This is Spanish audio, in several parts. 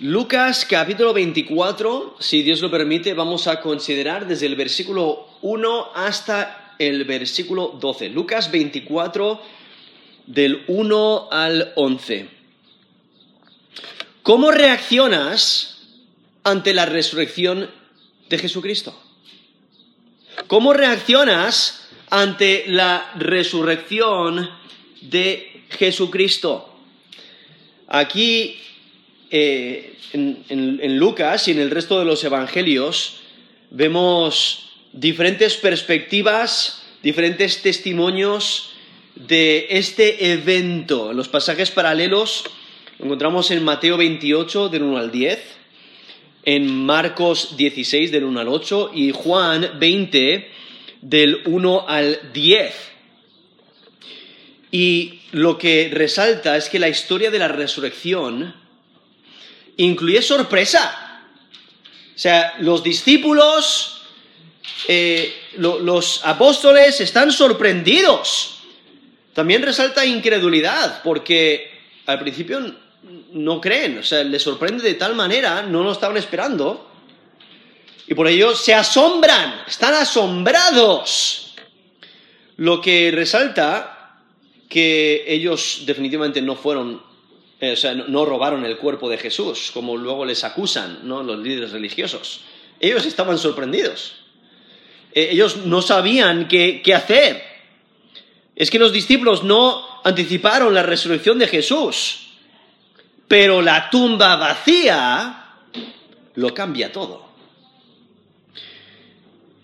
Lucas capítulo 24, si Dios lo permite, vamos a considerar desde el versículo 1 hasta el versículo 12. Lucas 24 del 1 al 11. ¿Cómo reaccionas ante la resurrección de Jesucristo? ¿Cómo reaccionas ante la resurrección de Jesucristo? Aquí eh, en, en Lucas y en el resto de los evangelios vemos diferentes perspectivas, diferentes testimonios de este evento. En los pasajes paralelos lo encontramos en Mateo 28 del 1 al 10, en Marcos 16 del 1 al 8 y Juan 20 del 1 al 10. Y lo que resalta es que la historia de la resurrección incluye sorpresa. O sea, los discípulos, eh, lo, los apóstoles están sorprendidos. También resalta incredulidad, porque al principio no creen, o sea, les sorprende de tal manera, no lo estaban esperando, y por ello se asombran, están asombrados. Lo que resalta que ellos definitivamente no fueron o sea, no, robaron el cuerpo de Jesús, como luego les acusan ¿no? los líderes religiosos. Ellos estaban sorprendidos. Eh, ellos no sabían qué, qué hacer. Es que los discípulos no anticiparon la resurrección de Jesús, pero la tumba vacía lo cambia todo.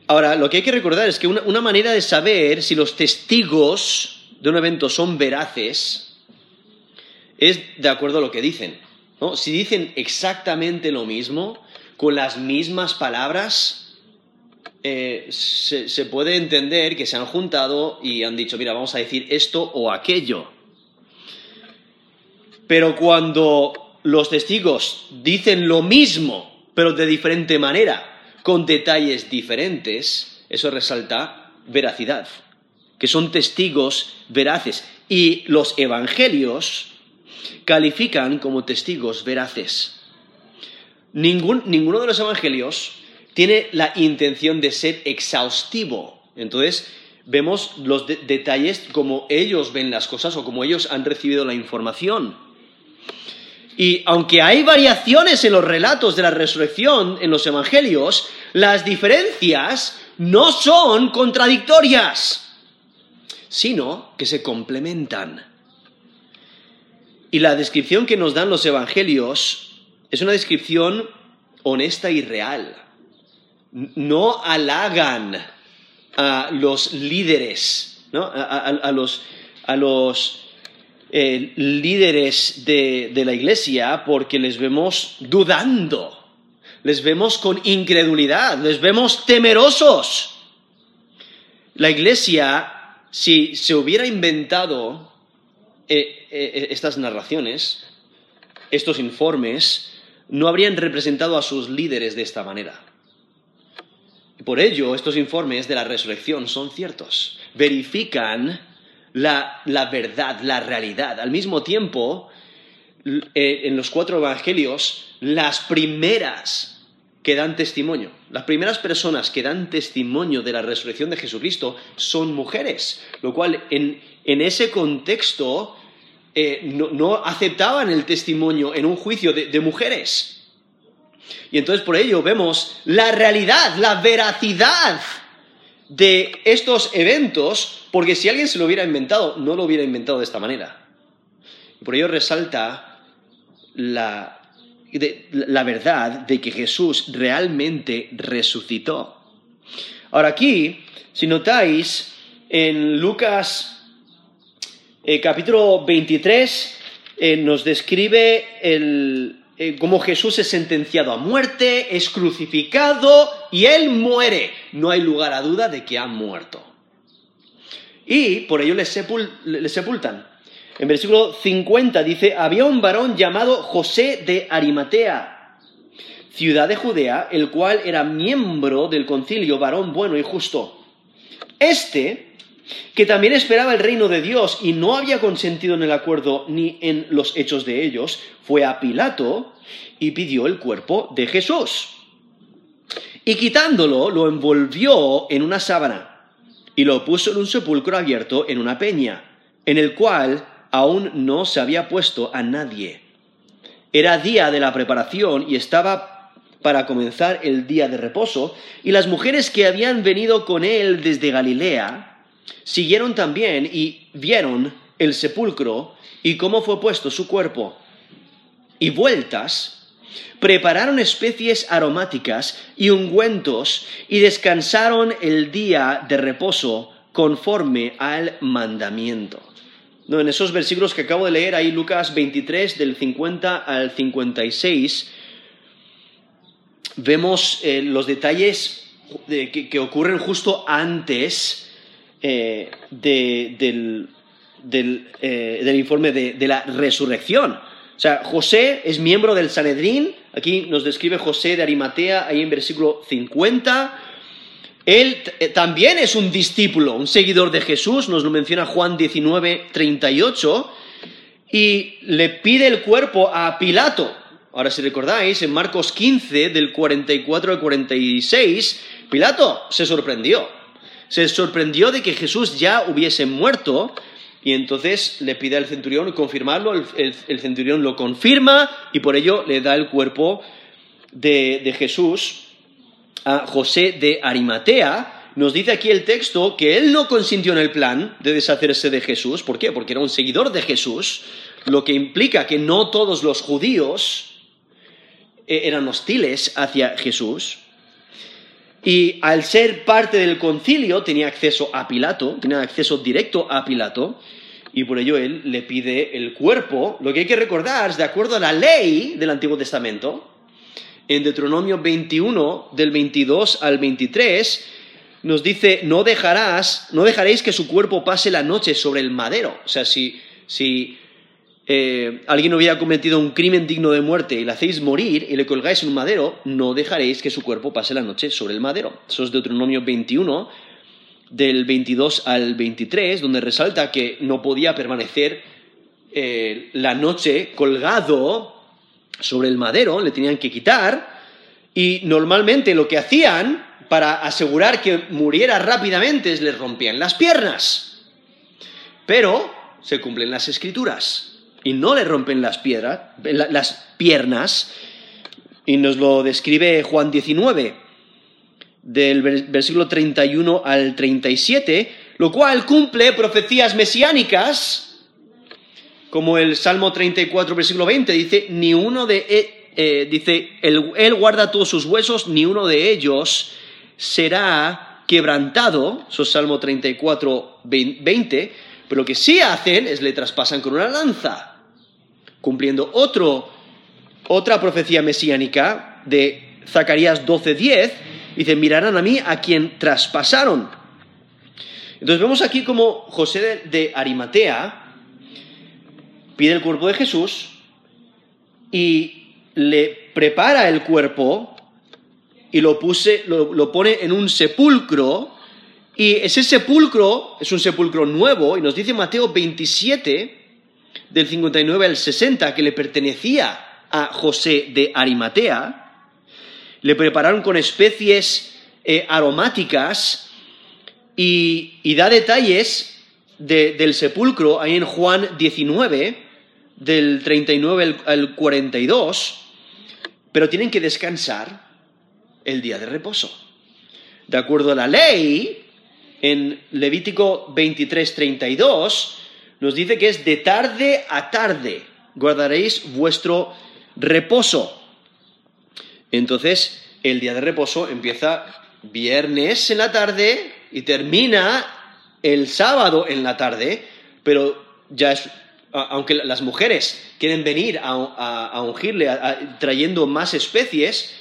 Ahora, lo que hay que recordar es que una, una manera de saber si los testigos de un evento son veraces es de acuerdo a lo que dicen. ¿no? Si dicen exactamente lo mismo, con las mismas palabras, eh, se, se, puede entender que se han juntado y han dicho, mira, vamos a decir esto o aquello. Pero cuando los testigos dicen lo mismo, pero de diferente manera, con detalles diferentes, eso resalta veracidad, que son testigos veraces. Y los evangelios califican como testigos veraces. ninguno de los evangelios tiene la intención de ser exhaustivo. Entonces, vemos los detalles como ellos ven las cosas o como ellos han recibido la información. Y aunque hay variaciones en los relatos de la resurrección en los evangelios, las diferencias no son contradictorias, sino que se complementan. Y la descripción que nos dan los evangelios es una descripción honesta y real. No halagan a los líderes, ¿no? a, los, a los eh, líderes de, de la iglesia porque les vemos dudando, les vemos con incredulidad, les vemos temerosos. La iglesia, si se hubiera inventado eh, eh, estas narraciones, estos informes, no habrían representado a sus líderes de esta manera. Por ello, estos informes de la resurrección son ciertos. Verifican la, la verdad, la realidad. Al mismo tiempo, eh, en los cuatro evangelios, las primeras que dan testimonio, las primeras personas que dan testimonio de la resurrección de Jesucristo son mujeres, lo cual en, en ese contexto eh, no, aceptaban el testimonio en un juicio de, mujeres. Y entonces por ello vemos la realidad, la veracidad de estos eventos, porque si alguien se lo hubiera inventado, no lo hubiera inventado de esta manera. Y por ello resalta la, la verdad de que Jesús realmente resucitó. Ahora aquí, si notáis, en Lucas el capítulo 23 eh, nos describe eh, cómo Jesús es sentenciado a muerte, es crucificado y él muere. No hay lugar a duda de que ha muerto. Y por ello le, le sepultan. En versículo 50 dice, había un varón llamado José de Arimatea, ciudad de Judea, el cual era miembro del concilio, varón bueno y justo. Este que también esperaba el reino de Dios y no había consentido en el acuerdo ni en los hechos de ellos, fue a Pilato y pidió el cuerpo de Jesús. Y quitándolo, lo envolvió en una sábana y lo puso en un sepulcro abierto en una peña, en el cual aún no se había puesto a nadie. Era día de la preparación y estaba para comenzar el día de reposo, y las mujeres que habían venido con él desde Galilea siguieron también y vieron el sepulcro y cómo fue puesto su cuerpo. Y vueltas, prepararon especies aromáticas y ungüentos y descansaron el día de reposo conforme al mandamiento. No, en esos versículos que acabo de leer, ahí Lucas 23, del 50 al 56, vemos eh, los detalles que, ocurren justo antes eh, eh, del, informe de, la resurrección. O sea, José es miembro del Sanedrín, aquí nos describe José de Arimatea, ahí en versículo 50. Él también es un discípulo, un seguidor de Jesús, nos lo menciona Juan 19, 38, y le pide el cuerpo a Pilato. Ahora, si recordáis, en Marcos 15, del 44 al 46, Pilato se sorprendió. Se sorprendió de que Jesús ya hubiese muerto y entonces le pide al centurión confirmarlo. El, centurión lo confirma y por ello le da el cuerpo de, de Jesús a José de Arimatea. Nos dice aquí el texto que él no consintió en el plan de deshacerse de Jesús. ¿Por qué? Porque era un seguidor de Jesús, lo que implica que no todos los judíos eh, eran hostiles hacia Jesús. Y al ser parte del concilio tenía acceso a Pilato, tenía acceso directo a Pilato, y por ello él le pide el cuerpo. Lo que hay que recordar es, de acuerdo a la ley del Antiguo Testamento, en Deuteronomio 21, del 22 al 23, nos dice, no dejarás, no dejaréis que su cuerpo pase la noche sobre el madero. O sea, si, si eh, alguien hubiera cometido un crimen digno de muerte y le hacéis morir y le colgáis en un madero, no dejaréis que su cuerpo pase la noche sobre el madero. Eso es Deuteronomio 21, del 22 al 23, donde resalta que no podía permanecer eh, la noche colgado sobre el madero, le tenían que quitar, y normalmente lo que hacían para asegurar que muriera rápidamente es le rompían las piernas. Pero se cumplen las escrituras y no le rompen las, piedras, las piernas. Y nos lo describe Juan 19, del versículo 31 al 37, lo cual cumple profecías mesiánicas, como el Salmo 34, versículo 20, dice, ni uno de, e-, eh, dice, él guarda todos sus huesos, ni uno de ellos será quebrantado, eso es Salmo 34, 20, pero lo que sí hacen es le traspasan con una lanza cumpliendo otra profecía mesiánica de Zacarías 12:10, dice, mirarán a mí a quien traspasaron. Entonces vemos aquí como José de, Arimatea pide el cuerpo de Jesús y le prepara el cuerpo y lo, lo pone en un sepulcro y ese sepulcro es un sepulcro nuevo y nos dice Mateo 27, del 59 al 60 que le pertenecía a José de Arimatea, le prepararon con especies eh, aromáticas y, da detalles del sepulcro ahí en Juan 19, del 39 al 42, pero tienen que descansar el día de reposo. De acuerdo a la ley, en Levítico 23, 32, nos dice que es de tarde a tarde guardaréis vuestro reposo. Entonces, el día de reposo empieza viernes en la tarde y termina el sábado en la tarde, pero ya es, aunque las mujeres quieren venir a, ungirle trayendo más especies,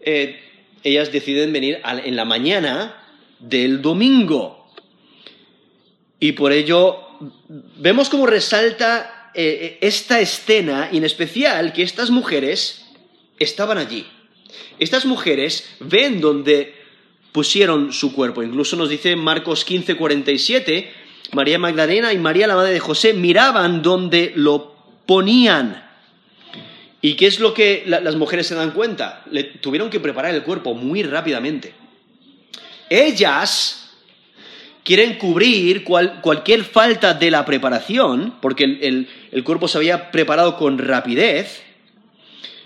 eh, ellas deciden venir en la mañana del domingo. Y por ello vemos cómo resalta eh, eh, esta escena y en especial que estas mujeres estaban allí. Estas mujeres ven donde pusieron su cuerpo. Incluso nos dice Marcos 15, 47, María Magdalena y María la madre de José miraban donde lo ponían. ¿Y qué es lo que las mujeres se dan cuenta? Le tuvieron que preparar el cuerpo muy rápidamente. Ellas quieren cubrir cualquier falta de la preparación, porque el, cuerpo se había preparado con rapidez,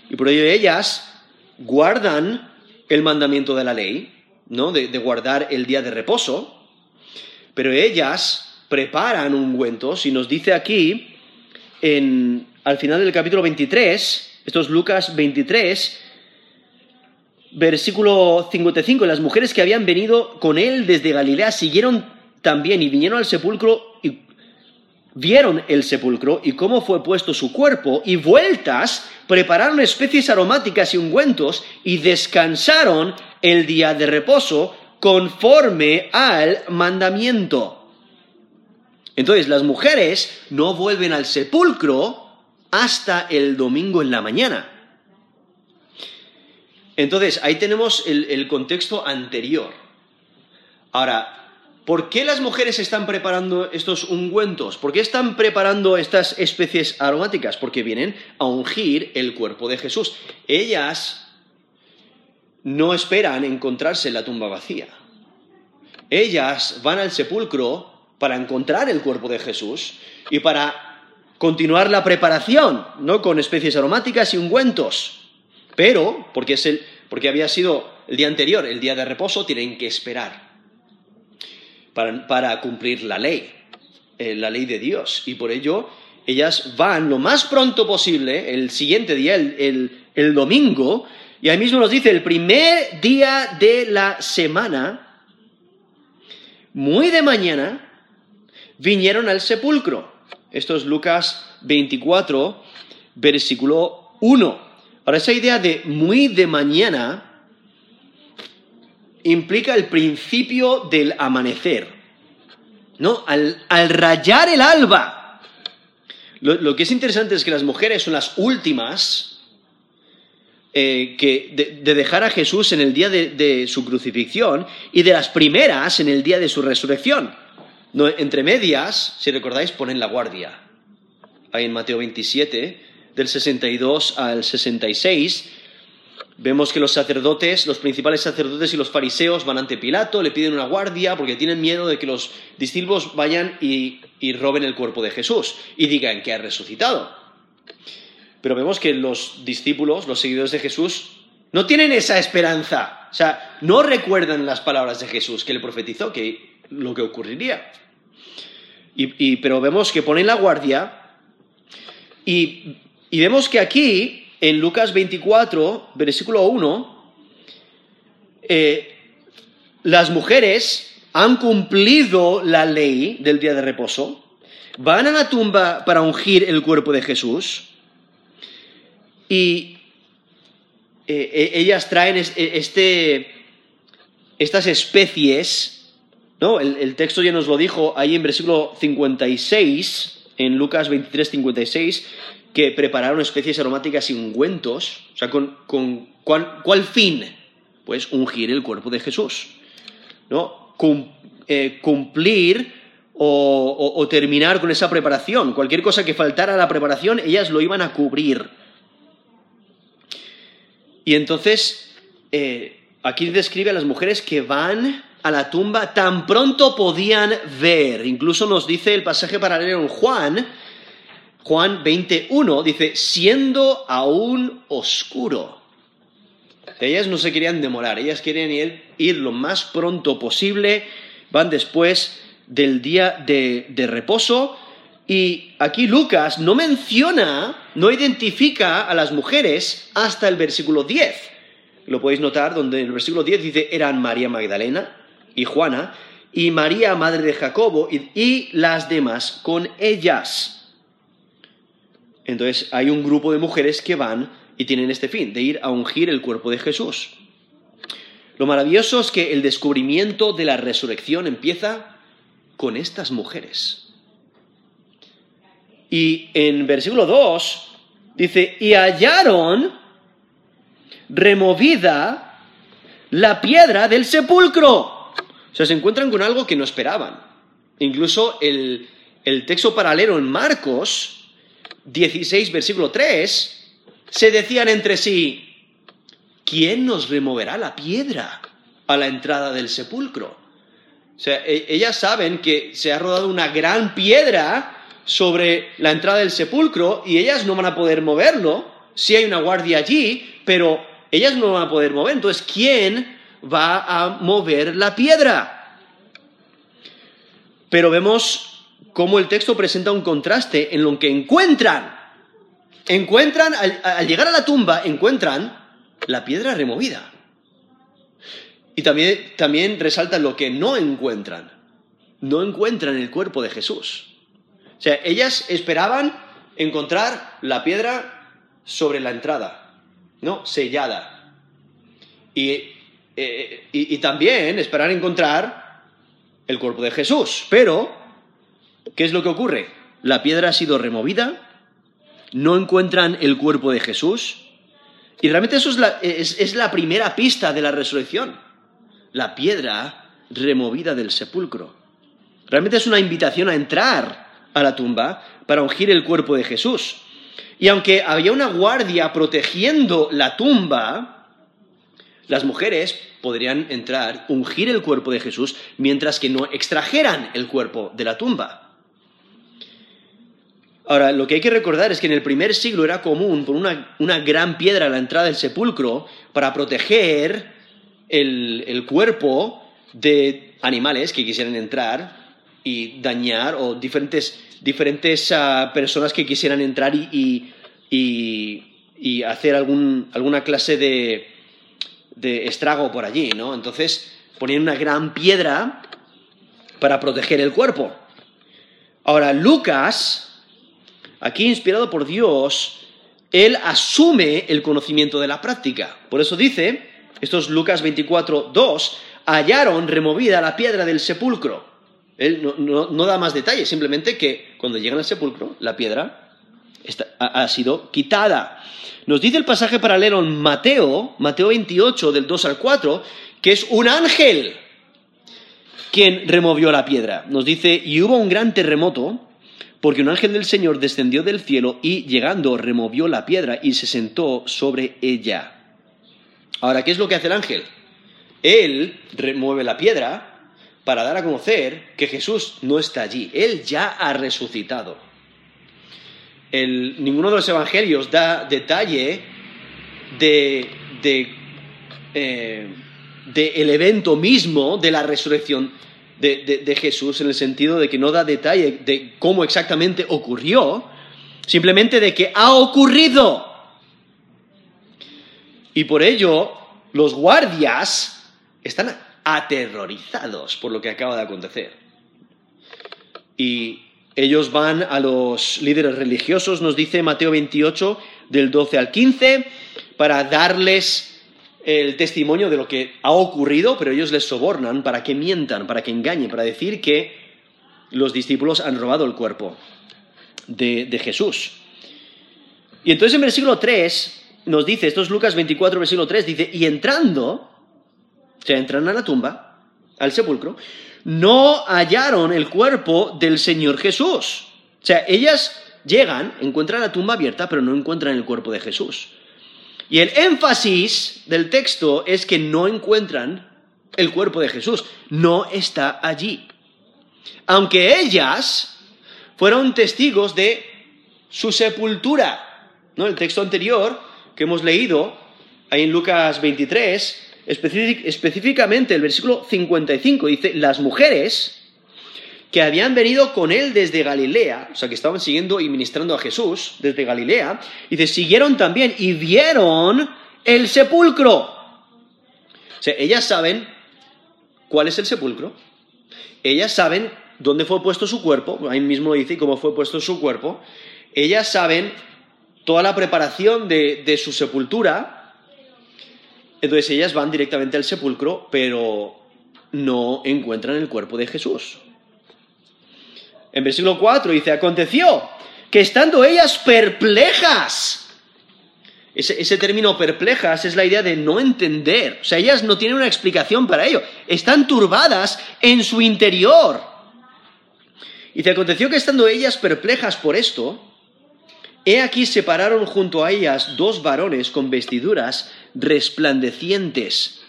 y por ello ellas guardan el mandamiento de la ley, ¿no? De, guardar el día de reposo, pero ellas preparan ungüentos, y nos dice aquí, en, al final del capítulo 23, esto es Lucas 23, versículo 55. Las mujeres que habían venido con él desde Galilea siguieron también y vinieron al sepulcro y vieron el sepulcro y cómo fue puesto su cuerpo y vueltas prepararon especies aromáticas y ungüentos y descansaron el día de reposo conforme al mandamiento. Entonces las mujeres no vuelven al sepulcro hasta el domingo en la mañana. Entonces, ahí tenemos el, contexto anterior. Ahora, ¿por qué las mujeres están preparando estos ungüentos? ¿Por qué están preparando estas especies aromáticas? Porque vienen a ungir el cuerpo de Jesús. Ellas no esperan encontrarse en la tumba vacía. Ellas van al sepulcro para encontrar el cuerpo de Jesús y para continuar la preparación, ¿no? Con especies aromáticas y ungüentos. Pero, porque, es el, porque había sido el día anterior, el día de reposo, tienen que esperar para, cumplir la ley, eh, la ley de Dios. Y por ello, ellas van lo más pronto posible, el siguiente día, el, el domingo, y ahí mismo nos dice, el primer día de la semana, muy de mañana, vinieron al sepulcro. Esto es Lucas 24, versículo 1. Ahora, esa idea de muy de mañana implica el principio del amanecer, ¿no? Al, rayar el alba. Lo, que es interesante es que las mujeres son las últimas eh, que de, dejar a Jesús en el día de su crucifixión y de las primeras en el día de su resurrección entre medias, si recordáis, ponen la guardia. Ahí en Mateo 27, del 62 al 66, vemos que los sacerdotes, los principales sacerdotes y los fariseos van ante Pilato, le piden una guardia porque tienen miedo de que los discípulos vayan y, y roben el cuerpo de Jesús y digan que ha resucitado. Pero vemos que los discípulos, los seguidores de Jesús, no tienen esa esperanza. O sea, no recuerdan las palabras de Jesús que le profetizó, que lo que ocurriría. Y, pero vemos que ponen la guardia y, vemos que aquí, en Lucas 24, versículo 1, eh, las mujeres han cumplido la ley del día de reposo, van a la tumba para ungir el cuerpo de Jesús. Y eh, e, ellas traen este, estas especies ¿no? El, texto ya nos lo dijo ahí en versículo 56, en Lucas 23, 56, que prepararon especies aromáticas y ungüentos. O sea, ¿con, cuál, fin? Pues ungir el cuerpo de Jesús. ¿no? Eh, cumplir o, terminar con esa preparación. Cualquier cosa que faltara a la preparación, ellas lo iban a cubrir. Y entonces, eh, aquí describe a las mujeres que van a la tumba tan pronto podían ver. Incluso nos dice el pasaje paralelo en Juan, Juan 21, dice, siendo aún oscuro. Ellas no se querían demorar, ellas querían ir, lo más pronto posible, van después del día de, de reposo. Y aquí Lucas no menciona, no identifica a las mujeres hasta el versículo 10. Lo podéis notar, donde en el versículo 10 dice, eran María Magdalena, y Juana, y María, madre de Jacobo, y, las demás con ellas. Entonces hay un grupo de mujeres que van y tienen este fin, de ir a ungir el cuerpo de Jesús. Lo maravilloso es que el descubrimiento de la resurrección empieza con estas mujeres. Y en versículo 2 dice, y hallaron removida la piedra del sepulcro. O sea, se encuentran con algo que no esperaban. Incluso el, el texto paralelo en Marcos 16, versículo 3, se decían entre sí, ¿quién nos removerá la piedra a la entrada del sepulcro? O sea, e, ellas saben que se ha rodado una gran piedra sobre la entrada del sepulcro y ellas no van a poder moverlo. Si hay una guardia allí, pero ellas no van a poder mover. Entonces, ¿quién va a mover la piedra? Pero vemos cómo el texto presenta un contraste en lo que encuentran. Encuentran, al, llegar a la tumba, encuentran la piedra removida. Y también, también resalta lo que no encuentran. No encuentran el cuerpo de Jesús. O sea, ellas esperaban encontrar la piedra sobre la entrada, ¿no? Sellada. Y, eh, y, también esperar encontrar el cuerpo de Jesús. Pero, ¿qué es lo que ocurre? La piedra ha sido removida, no encuentran el cuerpo de Jesús. Y realmente eso es la, es la primera pista de la resurrección. La piedra removida del sepulcro. Realmente es una invitación a entrar a la tumba para ungir el cuerpo de Jesús. Y aunque había una guardia protegiendo la tumba, las mujeres podrían entrar, ungir el cuerpo de Jesús, mientras que no extrajeran el cuerpo de la tumba. Ahora, lo que hay que recordar es que en el primer siglo era común poner una, gran piedra a la entrada del sepulcro para proteger el, cuerpo de animales que quisieran entrar y dañar o diferentes, diferentes ah, personas que quisieran entrar y, hacer alguna clase de, de, estrago por allí, ¿no? Entonces ponían una gran piedra para proteger el cuerpo. Ahora, Lucas, aquí inspirado por Dios, él asume el conocimiento de la práctica. Por eso dice, esto es Lucas 24, 2, hallaron removida la piedra del sepulcro. Él no, da más detalles, simplemente que cuando llegan al sepulcro, la piedra ha, sido quitada. Nos dice el pasaje paralelo en Mateo, Mateo 28, del 2 al 4, que es un ángel quien removió la piedra. Nos dice, y hubo un gran terremoto, porque un ángel del Señor descendió del cielo y llegando removió la piedra y se sentó sobre ella. Ahora, ¿qué es lo que hace el ángel? Él remueve la piedra, para dar a conocer que Jesús no está allí, Él ya ha resucitado. Ninguno de los evangelios da detalle de, eh, el evento mismo de la resurrección de, de, Jesús, en el sentido de que no da detalle de cómo exactamente ocurrió, simplemente de que ha ocurrido. Y por ello, los guardias están aterrorizados por lo que acaba de acontecer. Y ellos van a los líderes religiosos, nos dice Mateo 28, del 12 al 15, para darles el testimonio de lo que ha ocurrido, pero ellos les sobornan para que mientan, para que engañen, para decir que los discípulos han robado el cuerpo de, de Jesús. Y entonces en versículo 3 nos dice, esto es Lucas 24, versículo 3, dice, y entrando, o sea, entran a la tumba, al sepulcro, no hallaron el cuerpo del Señor Jesús. O sea, ellas llegan, encuentran la tumba abierta, pero no encuentran el cuerpo de Jesús. Y el énfasis del texto es que no encuentran el cuerpo de Jesús, no está allí. Aunque ellas fueron testigos de su sepultura. ¿no? El texto anterior que hemos leído, ahí en Lucas 23, específicamente el versículo 55 dice, las mujeres que habían venido con él desde Galilea, o sea, que estaban siguiendo y ministrando a Jesús desde Galilea, dice, siguieron también y vieron el sepulcro. O sea, ellas saben cuál es el sepulcro, ellas saben dónde fue puesto su cuerpo, ahí mismo dice cómo fue puesto su cuerpo, ellas saben toda la preparación de su sepultura, entonces ellas van directamente al sepulcro, pero no encuentran el cuerpo de Jesús. En versículo 4 dice, aconteció que estando ellas perplejas, Ese, término perplejas es la idea de no entender. O sea, ellas no tienen una explicación para ello. Están turbadas en su interior. Y te aconteció que estando ellas perplejas por esto, he aquí separaron junto a ellas dos varones con vestiduras resplandecientes.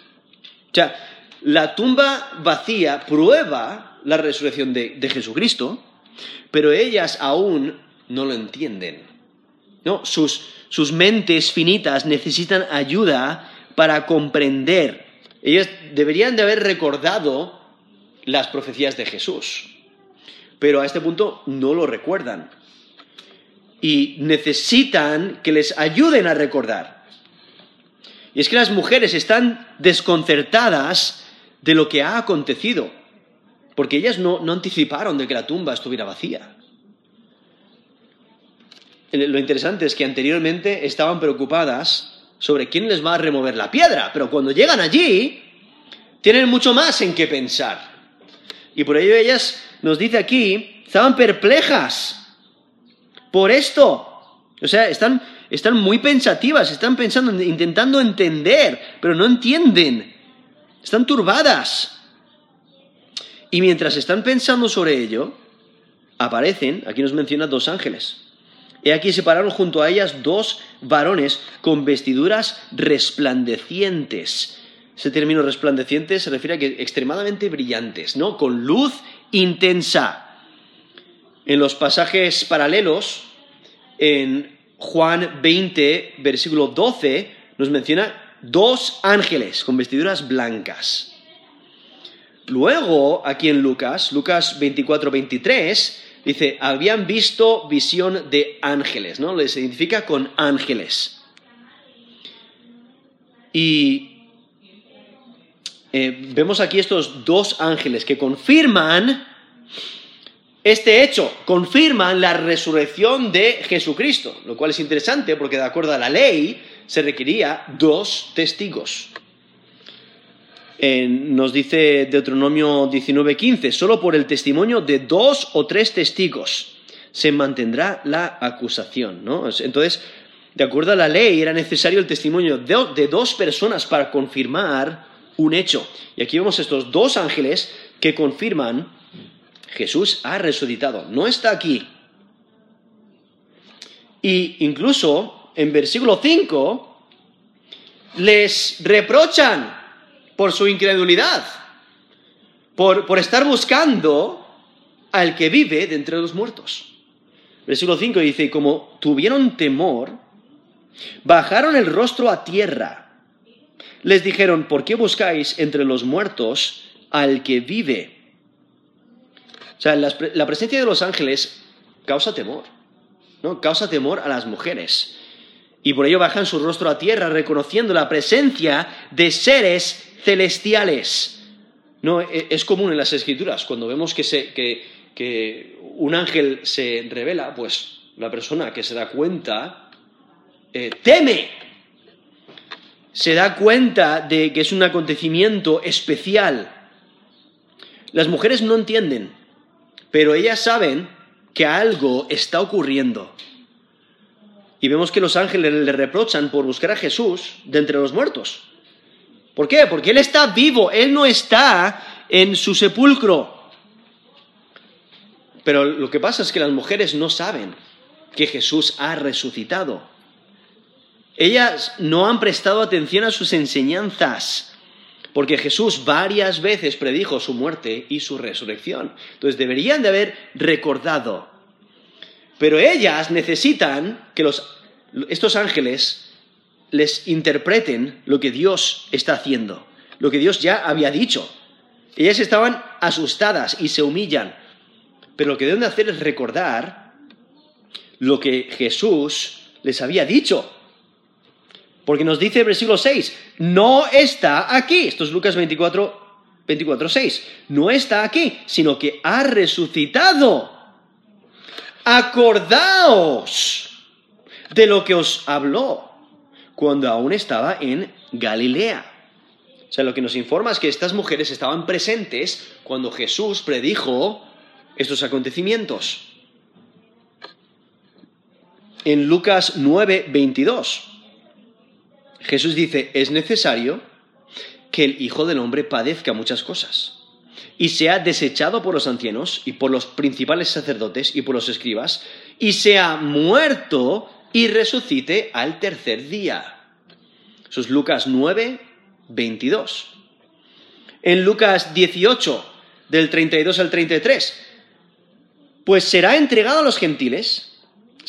O sea, la tumba vacía prueba la resurrección de, de Jesucristo, pero ellas aún no lo entienden. ¿no? Sus, sus mentes finitas necesitan ayuda para comprender. Ellas deberían de haber recordado las profecías de Jesús, pero a este punto no lo recuerdan. Y necesitan que les ayuden a recordar. Y es que las mujeres están desconcertadas de lo que ha acontecido, porque ellas no, no anticiparon de que la tumba estuviera vacía. Lo interesante es que anteriormente estaban preocupadas sobre quién les va a remover la piedra, pero cuando llegan allí, tienen mucho más en qué pensar. Y por ello ellas, nos dice aquí, estaban perplejas por esto. O sea, están, están muy pensativas, están pensando, intentando entender, pero no entienden. Están turbadas. Y mientras están pensando sobre ello, aparecen, aquí nos menciona dos ángeles. He aquí se pararon junto a ellas dos varones con vestiduras resplandecientes. Ese término resplandeciente se refiere a que extremadamente brillantes, ¿no? Con luz intensa. En los pasajes paralelos, en Juan 20, versículo 12, nos menciona dos ángeles con vestiduras blancas. Luego, aquí en Lucas, Lucas 24, 23, dice, habían visto visión de ángeles, ¿no? Les identifica con ángeles. Y eh, vemos aquí estos dos ángeles que confirman este hecho, confirman la resurrección de Jesucristo, lo cual es interesante porque de acuerdo a la ley se requería dos testigos nos dice Deuteronomio 19:15, solo por el testimonio de dos o tres testigos se mantendrá la acusación. ¿no? Entonces, de acuerdo a la ley, era necesario el testimonio de, dos personas para confirmar un hecho. Y aquí vemos estos dos ángeles que confirman Jesús ha resucitado. No está aquí. Y incluso en versículo 5 les reprochan por su incredulidad, por, por estar buscando al que vive de entre los muertos. Versículo 5 dice, como tuvieron temor, bajaron el rostro a tierra. Les dijeron, ¿por qué buscáis entre los muertos al que vive? O sea, la, presencia de los ángeles causa temor, ¿no? Causa temor a las mujeres. Y por ello bajan su rostro a tierra, reconociendo la presencia de seres celestiales. No, e, es común en las escrituras, cuando vemos que, un ángel se revela, pues la persona que se da cuenta eh, teme, se da cuenta de que es un acontecimiento especial. Las mujeres no entienden, pero ellas saben que algo está ocurriendo. Y vemos que los ángeles le reprochan por buscar a Jesús de entre los muertos. ¿Por qué? Porque Él está vivo, Él no está en su sepulcro. Pero lo que pasa es que las mujeres no saben que Jesús ha resucitado. Ellas no han prestado atención a sus enseñanzas, porque Jesús varias veces predijo su muerte y su resurrección. Entonces deberían de haber recordado. Pero ellas necesitan que estos ángeles les interpreten lo que Dios está haciendo, lo que Dios ya había dicho. Ellas estaban asustadas y se humillan, pero lo que deben de hacer es recordar lo que Jesús les había dicho. Porque nos dice el versículo 6, no está aquí. Esto es Lucas 24, 24, 6. No está aquí, sino que ha resucitado. Acordaos de lo que os habló cuando aún estaba en Galilea. O sea, lo que nos informa es que estas mujeres estaban presentes cuando Jesús predijo estos acontecimientos. En Lucas 9, 22 Jesús dice, es necesario que el Hijo del Hombre padezca muchas cosas y sea desechado por los ancianos y por los principales sacerdotes y por los escribas, y sea muerto y resucite al tercer día. Eso es Lucas 9, 22. En Lucas 18, del 32 al 33, pues será entregado a los gentiles,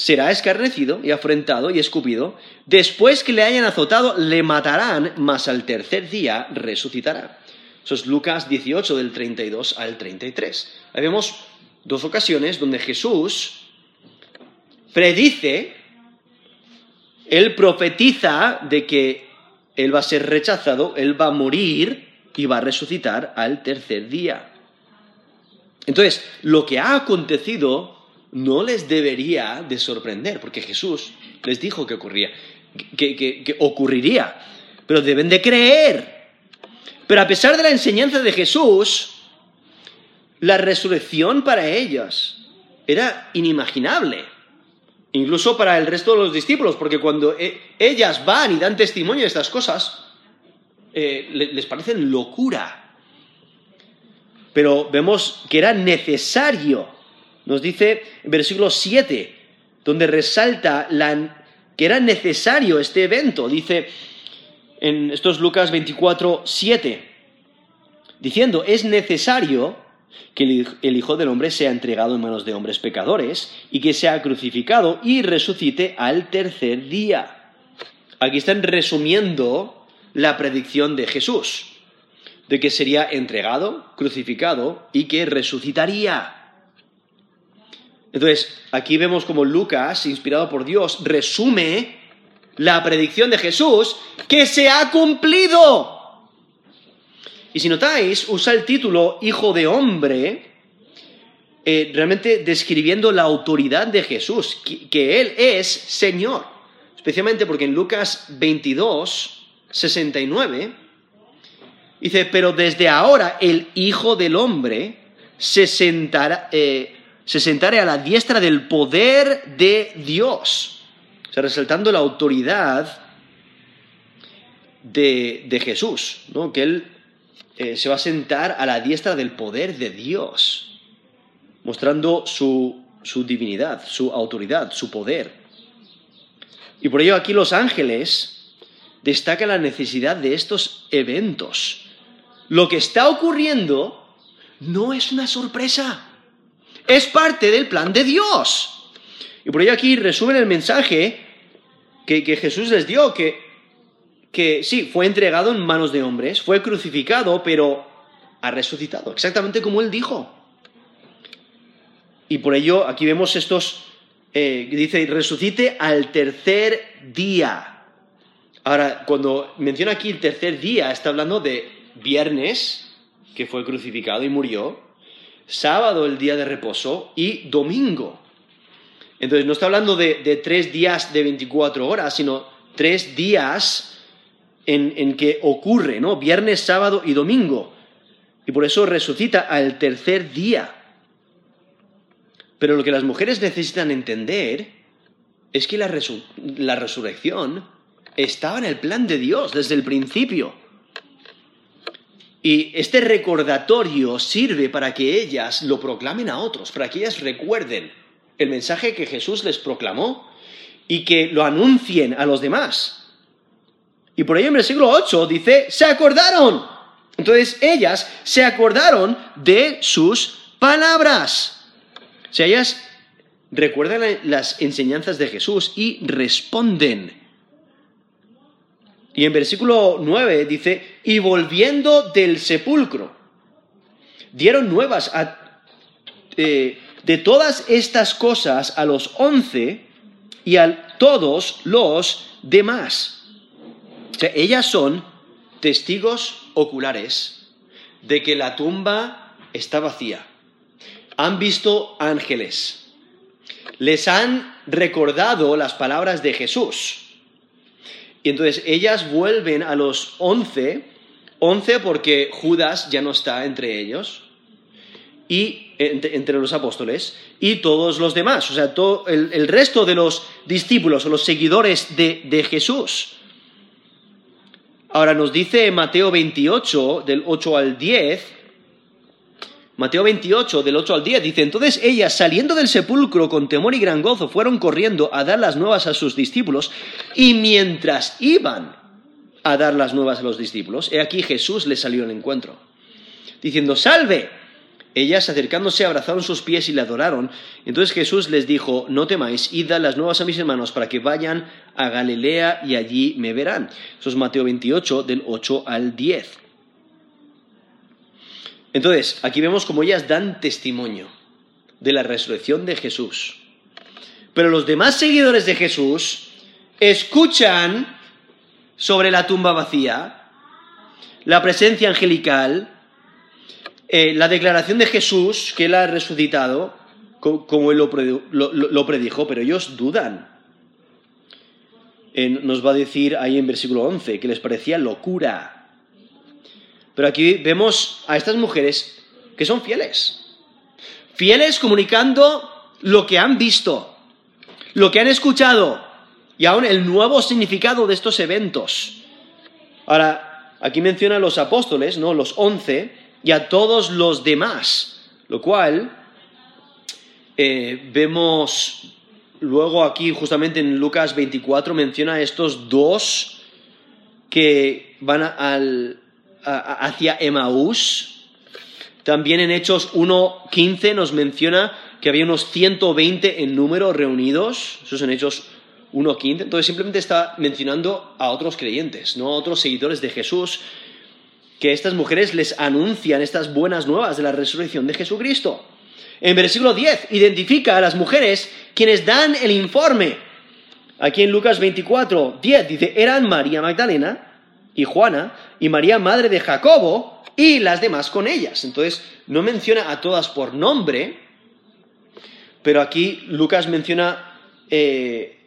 será escarnecido y afrentado y escupido, después que le hayan azotado, le matarán, mas al tercer día resucitará. Eso es Lucas 18 del 32 al 33. Ahí vemos dos ocasiones donde Jesús predice, él profetiza de que él va a ser rechazado, él va a morir y va a resucitar al tercer día. Entonces, lo que ha acontecido no les debería de sorprender, porque Jesús les dijo que ocurría, que, que ocurriría, pero deben de creer pero a pesar de la enseñanza de Jesús, la resurrección para ellos era inimaginable. Incluso para el resto de los discípulos, porque cuando e, ellas van y dan testimonio de estas cosas, eh, les parecen locura. Pero vemos que era necesario. Nos dice en versículo 7, donde resalta que era necesario este evento. Dice, en estos Lucas 24, 7, diciendo, es necesario que el Hijo del Hombre sea entregado en manos de hombres pecadores y que sea crucificado y resucite al tercer día. Aquí están resumiendo la predicción de Jesús, de que sería entregado, crucificado y que resucitaría. Entonces, aquí vemos como Lucas, inspirado por Dios, resume la predicción de Jesús que se ha cumplido. Y si notáis, usa el título Hijo de Hombre, eh, realmente describiendo la autoridad de Jesús, que, Él es Señor. Especialmente porque en Lucas 22, 69, dice, pero desde ahora el Hijo del Hombre se sentará, eh, se sentará a la diestra del poder de Dios o sea, resaltando la autoridad de, Jesús, ¿no? que Él eh, se va a sentar a la diestra del poder de Dios, mostrando su, su divinidad, su autoridad, su poder. Y por ello aquí los ángeles destacan la necesidad de estos eventos. Lo que está ocurriendo no es una sorpresa, es parte del plan de Dios. Y por ello aquí resumen el mensaje que, Jesús les dio, que, que sí, fue entregado en manos de hombres, fue crucificado, pero ha resucitado, exactamente como él dijo. Y por ello aquí vemos estos, eh, dice, resucite al tercer día. Ahora, cuando menciona aquí el tercer día, está hablando de viernes, que fue crucificado y murió, sábado el día de reposo y domingo. Entonces no está hablando de, tres días de 24 horas, sino tres días en, que ocurre, ¿no? Viernes, sábado y domingo. Y por eso resucita al tercer día. Pero lo que las mujeres necesitan entender es que la, la resurrección estaba en el plan de Dios desde el principio. Y este recordatorio sirve para que ellas lo proclamen a otros, para que ellas recuerden el mensaje que Jesús les proclamó y que lo anuncien a los demás. Y por ello en el siglo 8 dice, se acordaron. Entonces ellas se acordaron de sus palabras. O sea, ellas recuerdan las enseñanzas de Jesús y responden. Y en versículo 9 dice, y volviendo del sepulcro, dieron nuevas eh, de todas estas cosas a los once y a todos los demás. O sea, ellas son testigos oculares de que la tumba está vacía. Han visto ángeles. Les han recordado las palabras de Jesús. Y entonces ellas vuelven a los once, once porque Judas ya no está entre ellos, y entre, los apóstoles y todos los demás, o sea, todo el, resto de los discípulos o los seguidores de, Jesús. Ahora nos dice Mateo 28, del 8 al 10, Mateo 28, del 8 al 10, dice, entonces ellas, saliendo del sepulcro con temor y gran gozo, fueron corriendo a dar las nuevas a sus discípulos, y mientras iban a dar las nuevas a los discípulos, he aquí Jesús les salió al encuentro, diciendo, salve. Ellas, acercándose, abrazaron sus pies y le adoraron. Entonces Jesús les dijo, no temáis, id a las nuevas a mis hermanos para que vayan a Galilea y allí me verán. Eso es Mateo 28, del 8 al 10. Entonces, aquí vemos como ellas dan testimonio de la resurrección de Jesús. Pero los demás seguidores de Jesús escuchan sobre la tumba vacía, la presencia angelical, eh, la declaración de Jesús, que él ha resucitado, como él lo, predijo, pero ellos dudan. nos va a decir ahí en versículo 11 que les parecía locura. Pero aquí vemos a estas mujeres que son fieles. Fieles comunicando lo que han visto, lo que han escuchado y aún el nuevo significado de estos eventos. Ahora, aquí menciona a los apóstoles, ¿no? Los once, y a todos los demás, lo cual eh, vemos luego aquí justamente en Lucas 24 menciona a estos dos que van hacia Emaús. También en Hechos 1.15 nos menciona que había unos 120 en número reunidos, eso es en Hechos 1.15, entonces simplemente está mencionando a otros creyentes, no a otros seguidores de Jesús, que estas mujeres les anuncian estas buenas nuevas de la resurrección de Jesucristo. En versículo 10 identifica a las mujeres quienes dan el informe. Aquí en Lucas 24, 10 dice, eran María Magdalena y Juana y María madre de Jacobo y las demás con ellas. Entonces, no menciona a todas por nombre, pero aquí Lucas menciona eh,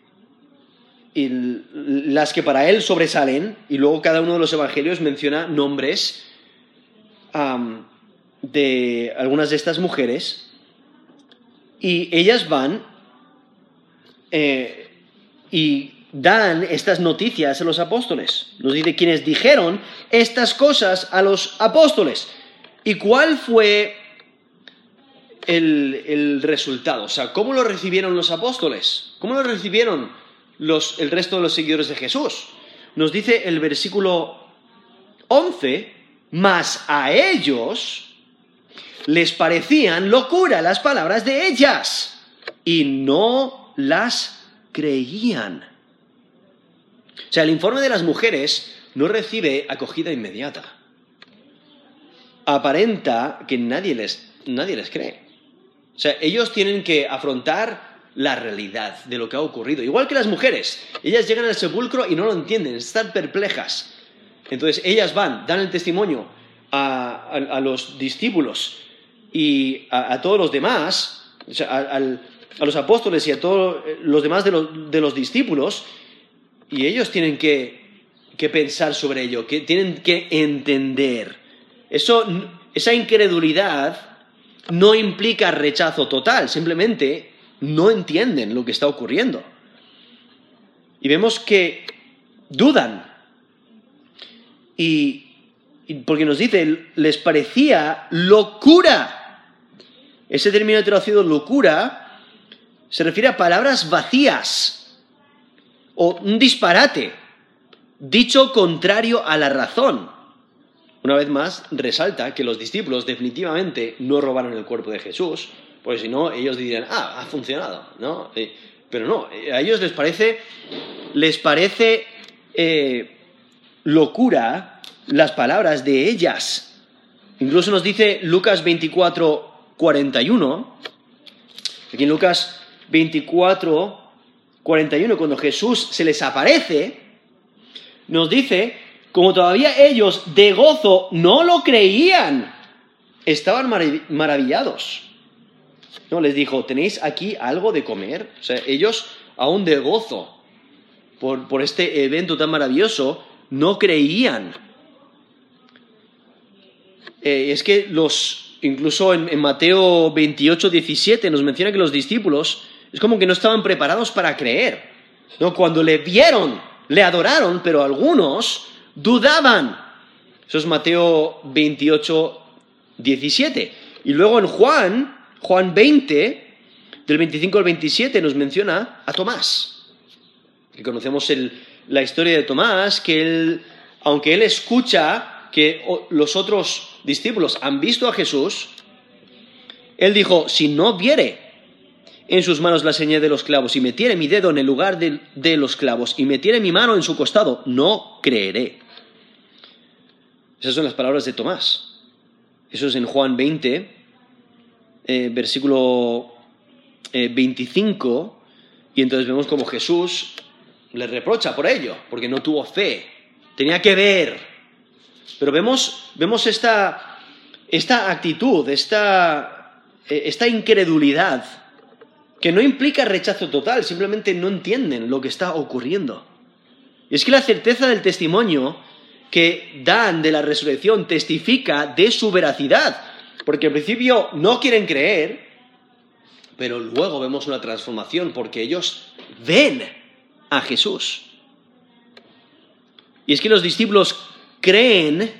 las que para él sobresalen, y luego cada uno de los evangelios menciona nombres de algunas de estas mujeres, y ellas van eh, y dan estas noticias a los apóstoles. Nos dice quienes dijeron estas cosas a los apóstoles. ¿Y cuál fue el, el resultado? O sea, ¿cómo lo recibieron los apóstoles? ¿Cómo lo recibieron el resto de los seguidores de Jesús. Nos dice el versículo 11, mas a ellos les parecían locura las palabras de ellas y no las creían. O sea, el informe de las mujeres no recibe acogida inmediata. Aparenta que nadie les, nadie les cree. O sea, ellos tienen que afrontar la realidad de lo que ha ocurrido. Igual que las mujeres, ellas llegan al sepulcro y no lo entienden, están perplejas. Entonces ellas van, dan el testimonio a, los discípulos y a, todos los demás, a, los apóstoles y a todos los demás de los, discípulos, y ellos tienen que, que, pensar sobre ello, que tienen que entender. Eso, esa incredulidad no implica rechazo total, simplemente no entienden lo que está ocurriendo. Y vemos que dudan. Y, porque nos dice, les parecía locura. Ese término traducido locura se refiere a palabras vacías o un disparate, dicho contrario a la razón. Una vez más, resalta que los discípulos definitivamente no robaron el cuerpo de Jesús, porque si no, ellos dirían, ah, ha funcionado, ¿no? pero no, a ellos les parece, les parece eh, locura las palabras de ellas. Incluso nos dice Lucas 24, 41, aquí en Lucas 24, 41, cuando Jesús se les aparece, nos dice, como todavía ellos de gozo no lo creían, estaban maravillados. No, les dijo, ¿tenéis aquí algo de comer? O sea, ellos, aún de gozo por, este evento tan maravilloso, no creían. Eh, es que los, incluso en, Mateo 28, 17 nos menciona que los discípulos es como que no estaban preparados para creer. ¿no? Cuando le vieron, le adoraron, pero algunos dudaban. Eso es Mateo 28, 17. Y luego en Juan, Juan 20, del 25 al 27, nos menciona a Tomás. Y conocemos la historia de Tomás, que él, aunque él escucha que los otros discípulos han visto a Jesús, él dijo, si no viere en sus manos la señal de los clavos y metiere mi dedo en el lugar de, los clavos y metiere mi mano en su costado, no creeré. Esas son las palabras de Tomás. Eso es en Juan 20, eh, versículo 25, eh, y entonces vemos como Jesús le reprocha por ello, porque no tuvo fe, tenía que ver. Pero vemos, vemos esta, esta actitud, esta, eh, esta incredulidad que no implica rechazo total, simplemente no entienden lo que está ocurriendo. Y es que la certeza del testimonio que dan de la resurrección testifica de su veracidad, porque al principio no quieren creer, pero luego vemos una transformación porque ellos ven a Jesús. Y es que los discípulos creen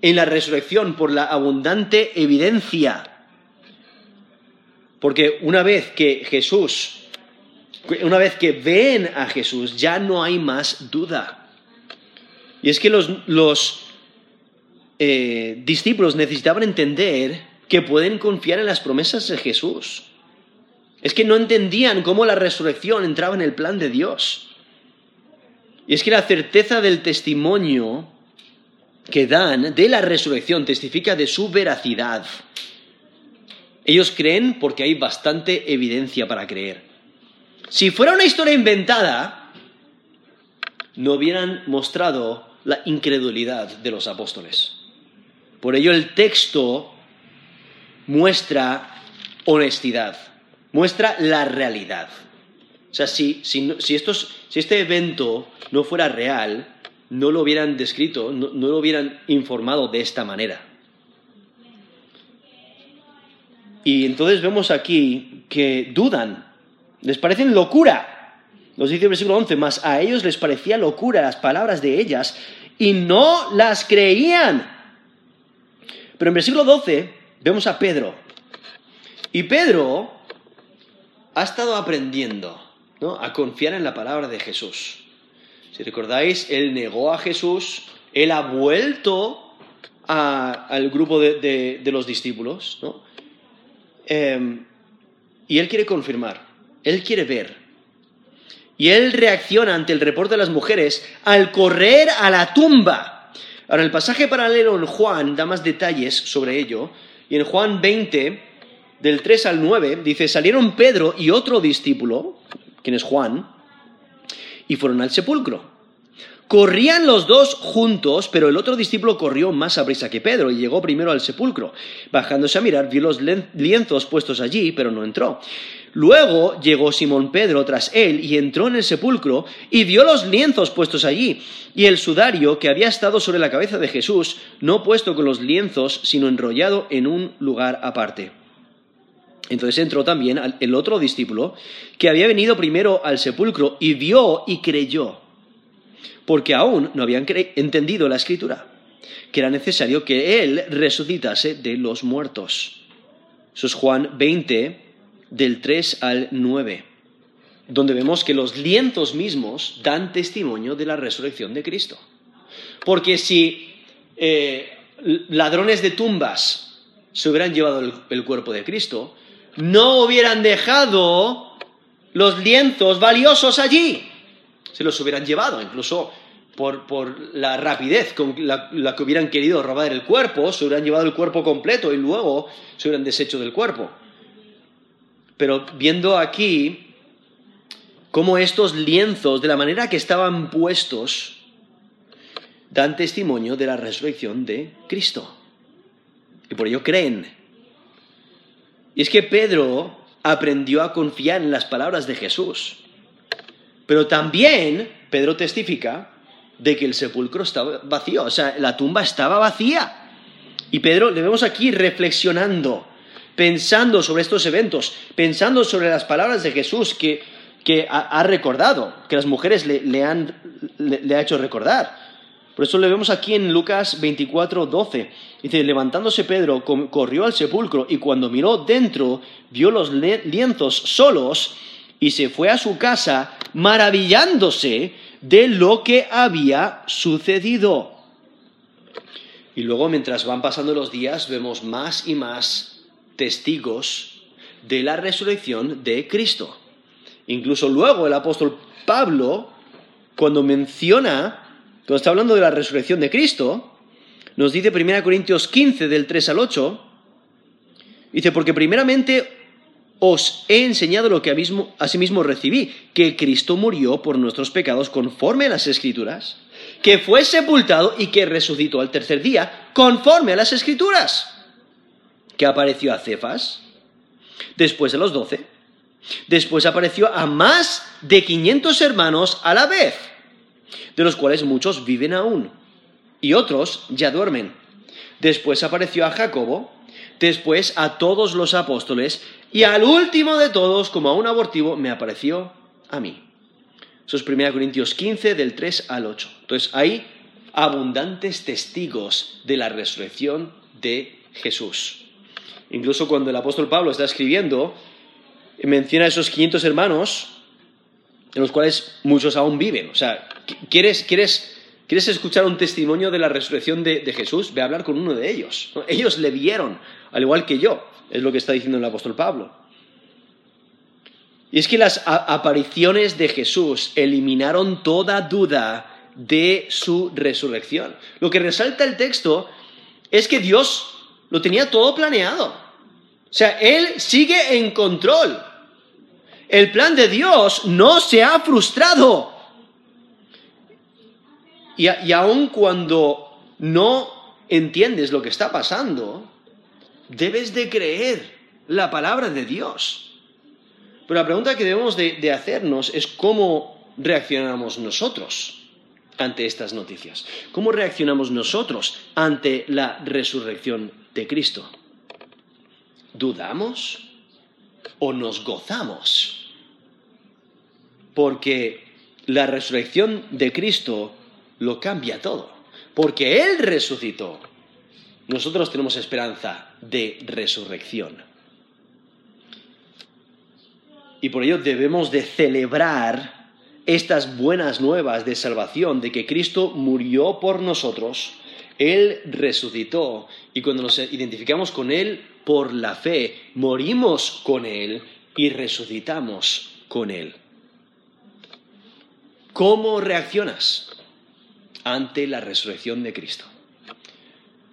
en la resurrección por la abundante evidencia porque una vez que Jesús, una vez que ven a Jesús, ya no hay más duda. Y es que los, eh, discípulos necesitaban entender que pueden confiar en las promesas de Jesús. Es que no entendían cómo la resurrección entraba en el plan de Dios. Y es que la certeza del testimonio que dan de la resurrección testifica de su veracidad. Ellos creen porque hay bastante evidencia para creer. Si fuera una historia inventada, no hubieran mostrado la incredulidad de los apóstoles. Por ello el texto muestra honestidad, muestra la realidad. O sea, si, este evento no fuera real, no lo hubieran descrito, no lo hubieran informado de esta manera. Y entonces vemos aquí que dudan, les parecen locura. Nos dice el versículo 11, más a ellos les parecía locura las palabras de ellas y no las creían. Pero en versículo 12 vemos a Pedro. Y Pedro ha estado aprendiendo a confiar en la palabra de Jesús. Si recordáis, él negó a Jesús, él ha vuelto al grupo de, de los discípulos, ¿no? Em, y él quiere confirmar, él quiere ver. Y él reacciona ante el reporte de las mujeres al correr a la tumba. Ahora, el pasaje paralelo en Juan da más detalles sobre ello. Y en Juan 20, del 3 al 9, dice, salieron Pedro y otro discípulo, quien es Juan, y fueron al sepulcro. Corrían los dos juntos, pero el otro discípulo corrió más a prisa que Pedro y llegó primero al sepulcro. Bajándose a mirar, vio los lienzos puestos allí, pero no entró. Luego llegó Simón Pedro tras él y entró en el sepulcro y vio los lienzos puestos allí y el sudario que había estado sobre la cabeza de Jesús, no puesto con los lienzos, sino enrollado en un lugar aparte. Entonces entró también el otro discípulo que había venido primero al sepulcro y vio y creyó porque aún no habían entendido la escritura, que era necesario que Él resucitase de los muertos. Eso es Juan 20, del 3 al 9, donde vemos que los lienzos mismos dan testimonio de la resurrección de Cristo. Porque si eh, ladrones de tumbas se hubieran llevado el cuerpo de Cristo, no hubieran dejado los lienzos valiosos allí se los hubieran llevado, incluso por, la rapidez con la, que hubieran querido robar el cuerpo, se hubieran llevado el cuerpo completo y luego se hubieran deshecho del cuerpo. Pero viendo aquí cómo estos lienzos, de la manera que estaban puestos, dan testimonio de la resurrección de Cristo. Y por ello creen. Y es que Pedro aprendió a confiar en las palabras de Jesús. Pero también Pedro testifica de que el sepulcro estaba vacío, o sea, la tumba estaba vacía. Y Pedro le vemos aquí reflexionando, pensando sobre estos eventos, pensando sobre las palabras de Jesús que, ha, recordado, que las mujeres le, han, le, ha hecho recordar. Por eso le vemos aquí en Lucas 24, 12. Dice, levantándose Pedro, corrió al sepulcro y cuando miró dentro, vio los lienzos solos y se fue a su casa maravillándose de lo que había sucedido. Y luego, mientras van pasando los días, vemos más y más testigos de la resurrección de Cristo. Incluso luego el apóstol Pablo, cuando menciona cuando está hablando de la resurrección de Cristo, nos dice 1 Corintios 15 del 3 al 8, dice, porque primeramente os he enseñado lo que asimismo recibí, que Cristo murió por nuestros pecados conforme a las Escrituras, que fue sepultado y que resucitó al tercer día conforme a las Escrituras, que apareció a Cefas, después de los doce, después apareció a más de 500 hermanos a la vez de los cuales muchos viven aún, y otros ya duermen. Después apareció a Jacobo, después a todos los apóstoles, y al último de todos, como a un abortivo, me apareció a mí. Eso es 1 Corintios 15, del 3 al 8. Entonces hay abundantes testigos de la resurrección de Jesús. Incluso cuando el apóstol Pablo está escribiendo, menciona a esos 500 hermanos, de los cuales muchos aún viven. O sea, ¿quieres, quieres, quieres escuchar un testimonio de la resurrección de, Jesús? Ve a hablar con uno de ellos. Ellos le vieron, al igual que yo, es lo que está diciendo el apóstol Pablo. Y es que las apariciones de Jesús eliminaron toda duda de su resurrección. Lo que resalta el texto es que Dios lo tenía todo planeado. O sea, Él sigue en control. El plan de Dios no se ha frustrado. Y, y aun cuando no entiendes lo que está pasando, debes de creer la palabra de Dios. Pero la pregunta que debemos de, hacernos es cómo reaccionamos nosotros ante estas noticias. ¿Cómo reaccionamos nosotros ante la resurrección de Cristo? ¿Dudamos o nos gozamos? porque la resurrección de Cristo lo cambia todo, porque Él resucitó. Nosotros tenemos esperanza de resurrección. Y por ello debemos de celebrar estas buenas nuevas de salvación, de que Cristo murió por nosotros, Él resucitó, y cuando nos identificamos con Él por la fe, morimos con Él y resucitamos con Él. ¿Cómo reaccionas ante la resurrección de Cristo?